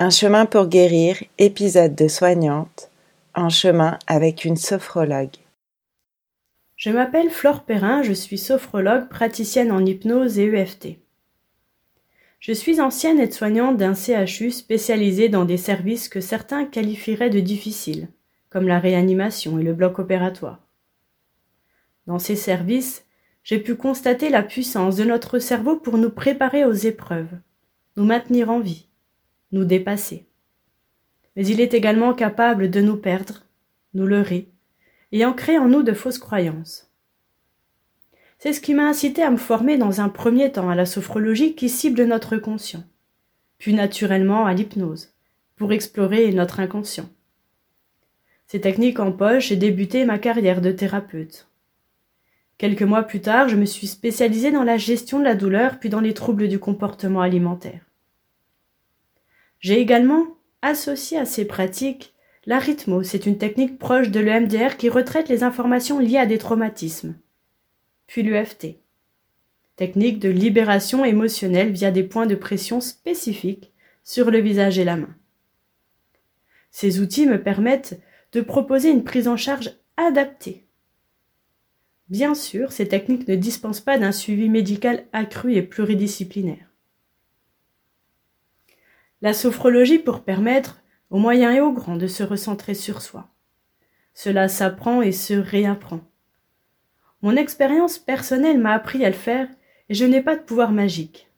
Un chemin pour guérir, épisode de soignante, en chemin avec une sophrologue. Je m'appelle Flore Perrin, je suis sophrologue, praticienne en hypnose et EFT. Je suis ancienne aide-soignante d'un CHU spécialisé dans des services que certains qualifieraient de difficiles, comme la réanimation et le bloc opératoire. Dans ces services, j'ai pu constater la puissance de notre cerveau pour nous préparer aux épreuves, nous maintenir en vie, nous dépasser. Mais il est également capable de nous perdre, nous leurrer, et ancrer en nous de fausses croyances. C'est ce qui m'a incité à me former dans un premier temps à la sophrologie qui cible notre conscient, puis naturellement à l'hypnose, pour explorer notre inconscient. Ces techniques en poche, j'ai débuté ma carrière de thérapeute. Quelques mois plus tard, je me suis spécialisée dans la gestion de la douleur puis dans les troubles du comportement alimentaire. J'ai également associé à ces pratiques l'arithmo, c'est une technique proche de l'EMDR qui retraite les informations liées à des traumatismes. Puis l'UFT, technique de libération émotionnelle via des points de pression spécifiques sur le visage et la main. Ces outils me permettent de proposer une prise en charge adaptée. Bien sûr, ces techniques ne dispensent pas d'un suivi médical accru et pluridisciplinaire la sophrologie pour permettre aux moyens et aux grands de se recentrer sur soi. Cela s'apprend et se réapprend. Mon expérience personnelle m'a appris à le faire et je n'ai pas de pouvoir magique.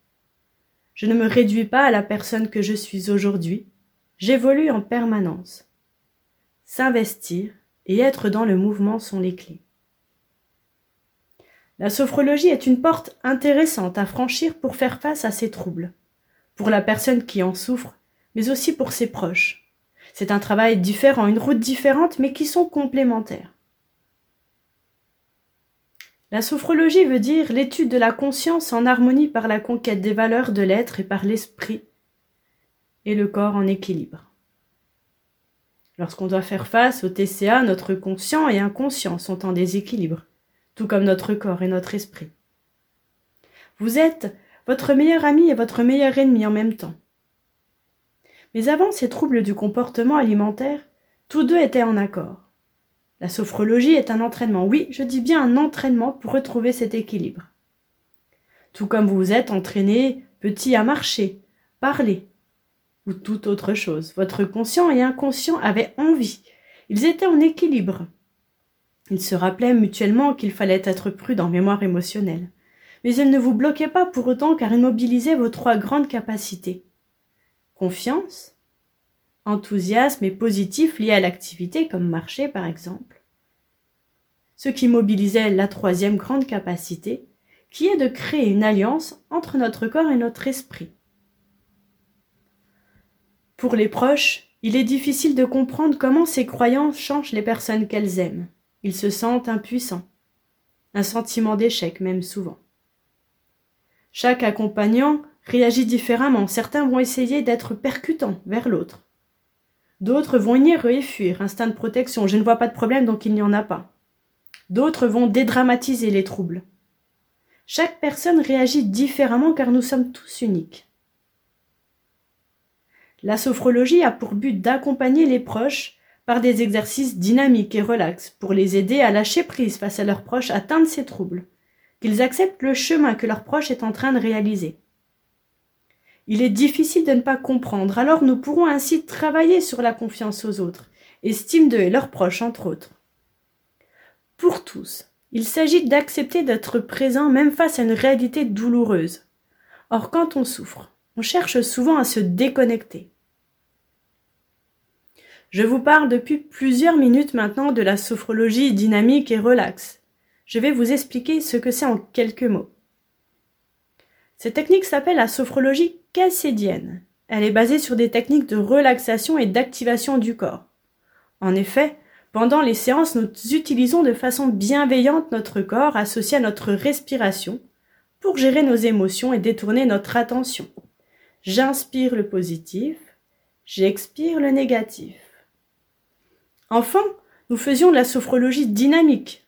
Je ne me réduis pas à la personne que je suis aujourd'hui, j'évolue en permanence. S'investir et être dans le mouvement sont les clés. La sophrologie est une porte intéressante à franchir pour faire face à ces troubles pour la personne qui en souffre, mais aussi pour ses proches. C'est un travail différent, une route différente, mais qui sont complémentaires. La sophrologie veut dire l'étude de la conscience en harmonie par la conquête des valeurs de l'être et par l'esprit et le corps en équilibre. Lorsqu'on doit faire face au TCA, notre conscient et inconscient sont en déséquilibre, tout comme notre corps et notre esprit. Vous êtes votre meilleur ami et votre meilleur ennemi en même temps. Mais avant ces troubles du comportement alimentaire, tous deux étaient en accord. La sophrologie est un entraînement, oui, je dis bien un entraînement pour retrouver cet équilibre. Tout comme vous vous êtes entraîné petit à marcher, parler, ou toute autre chose. Votre conscient et inconscient avaient envie. Ils étaient en équilibre. Ils se rappelaient mutuellement qu'il fallait être prudent mémoire émotionnelle mais elle ne vous bloquait pas pour autant car elle mobilisait vos trois grandes capacités. Confiance, enthousiasme et positif liés à l'activité comme marcher par exemple. Ce qui mobilisait la troisième grande capacité, qui est de créer une alliance entre notre corps et notre esprit. Pour les proches, il est difficile de comprendre comment ces croyances changent les personnes qu'elles aiment. Ils se sentent impuissants. Un sentiment d'échec même souvent. Chaque accompagnant réagit différemment. Certains vont essayer d'être percutants vers l'autre. D'autres vont nier et fuir, instinct de protection. Je ne vois pas de problème donc il n'y en a pas. D'autres vont dédramatiser les troubles. Chaque personne réagit différemment car nous sommes tous uniques. La sophrologie a pour but d'accompagner les proches par des exercices dynamiques et relax pour les aider à lâcher prise face à leurs proches atteints de ces troubles qu'ils acceptent le chemin que leur proche est en train de réaliser. Il est difficile de ne pas comprendre, alors nous pourrons ainsi travailler sur la confiance aux autres, estime et leurs proches entre autres. Pour tous, il s'agit d'accepter d'être présent même face à une réalité douloureuse. Or, quand on souffre, on cherche souvent à se déconnecter. Je vous parle depuis plusieurs minutes maintenant de la sophrologie dynamique et relaxe je vais vous expliquer ce que c'est en quelques mots. Cette technique s'appelle la sophrologie calcédienne. Elle est basée sur des techniques de relaxation et d'activation du corps. En effet, pendant les séances, nous utilisons de façon bienveillante notre corps associé à notre respiration pour gérer nos émotions et détourner notre attention. J'inspire le positif, j'expire le négatif. Enfin, nous faisions de la sophrologie dynamique,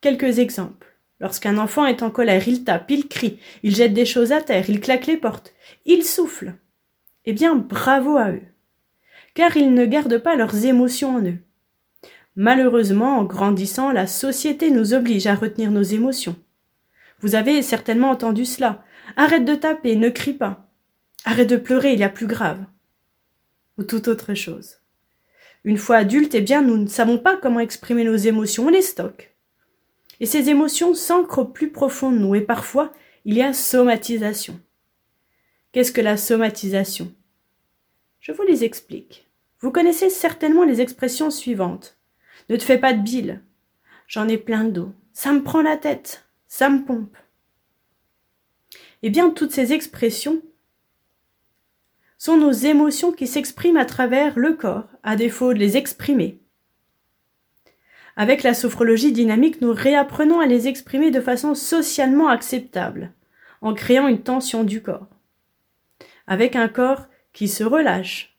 Quelques exemples. Lorsqu'un enfant est en colère, il tape, il crie, il jette des choses à terre, il claque les portes, il souffle. Eh bien, bravo à eux, car ils ne gardent pas leurs émotions en eux. Malheureusement, en grandissant, la société nous oblige à retenir nos émotions. Vous avez certainement entendu cela. Arrête de taper, ne crie pas. Arrête de pleurer, il y a plus grave. Ou toute autre chose. Une fois adultes, eh bien, nous ne savons pas comment exprimer nos émotions, on les stocke. Et ces émotions s'ancrent au plus profond de nous, et parfois, il y a somatisation. Qu'est-ce que la somatisation? Je vous les explique. Vous connaissez certainement les expressions suivantes. Ne te fais pas de bile. J'en ai plein d'eau. Ça me prend la tête. Ça me pompe. Eh bien, toutes ces expressions sont nos émotions qui s'expriment à travers le corps, à défaut de les exprimer. Avec la sophrologie dynamique, nous réapprenons à les exprimer de façon socialement acceptable, en créant une tension du corps. Avec un corps qui se relâche,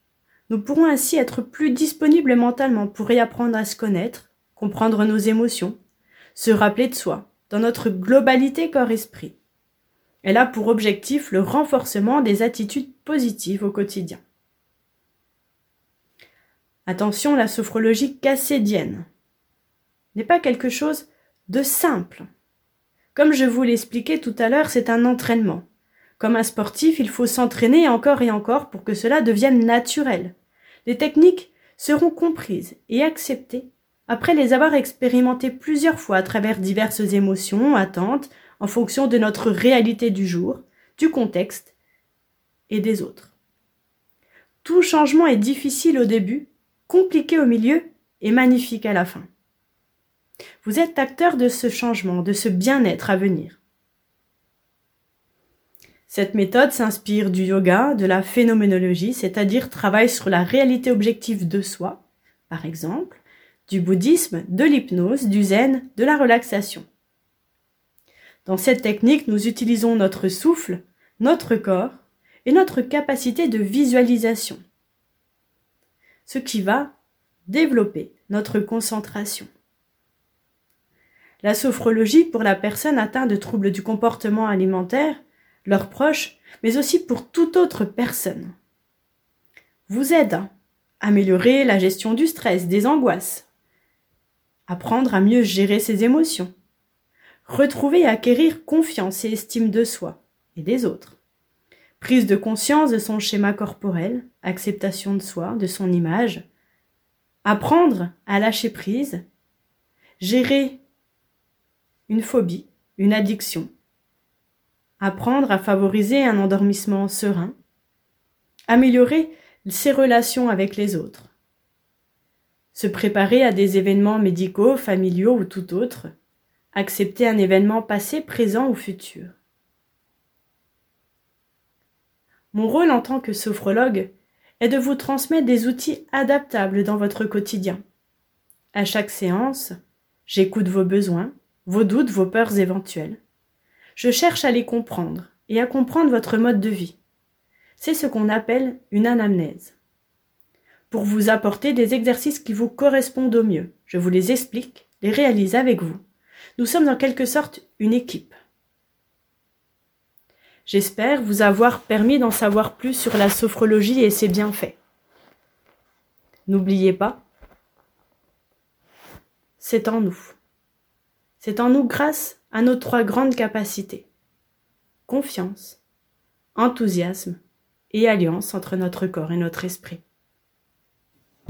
nous pourrons ainsi être plus disponibles mentalement pour réapprendre à se connaître, comprendre nos émotions, se rappeler de soi, dans notre globalité corps-esprit. Elle a pour objectif le renforcement des attitudes positives au quotidien. Attention, la sophrologie cassédienne n'est pas quelque chose de simple. Comme je vous l'expliquais tout à l'heure, c'est un entraînement. Comme un sportif, il faut s'entraîner encore et encore pour que cela devienne naturel. Les techniques seront comprises et acceptées après les avoir expérimentées plusieurs fois à travers diverses émotions, attentes, en fonction de notre réalité du jour, du contexte et des autres. Tout changement est difficile au début, compliqué au milieu et magnifique à la fin. Vous êtes acteur de ce changement, de ce bien-être à venir. Cette méthode s'inspire du yoga, de la phénoménologie, c'est-à-dire travaille sur la réalité objective de soi, par exemple, du bouddhisme, de l'hypnose, du zen, de la relaxation. Dans cette technique, nous utilisons notre souffle, notre corps et notre capacité de visualisation, ce qui va développer notre concentration. La sophrologie pour la personne atteinte de troubles du comportement alimentaire, leurs proches, mais aussi pour toute autre personne, vous aide à améliorer la gestion du stress, des angoisses, apprendre à mieux gérer ses émotions, retrouver et acquérir confiance et estime de soi et des autres, prise de conscience de son schéma corporel, acceptation de soi, de son image, apprendre à lâcher prise, gérer une phobie, une addiction, apprendre à favoriser un endormissement serein, améliorer ses relations avec les autres, se préparer à des événements médicaux, familiaux ou tout autre, accepter un événement passé, présent ou futur. Mon rôle en tant que sophrologue est de vous transmettre des outils adaptables dans votre quotidien. À chaque séance, j'écoute vos besoins, vos doutes, vos peurs éventuelles. Je cherche à les comprendre et à comprendre votre mode de vie. C'est ce qu'on appelle une anamnèse pour vous apporter des exercices qui vous correspondent au mieux. Je vous les explique, les réalise avec vous. Nous sommes en quelque sorte une équipe. J'espère vous avoir permis d'en savoir plus sur la sophrologie et ses bienfaits. N'oubliez pas, c'est en nous. C'est en nous grâce à nos trois grandes capacités. Confiance, enthousiasme et alliance entre notre corps et notre esprit.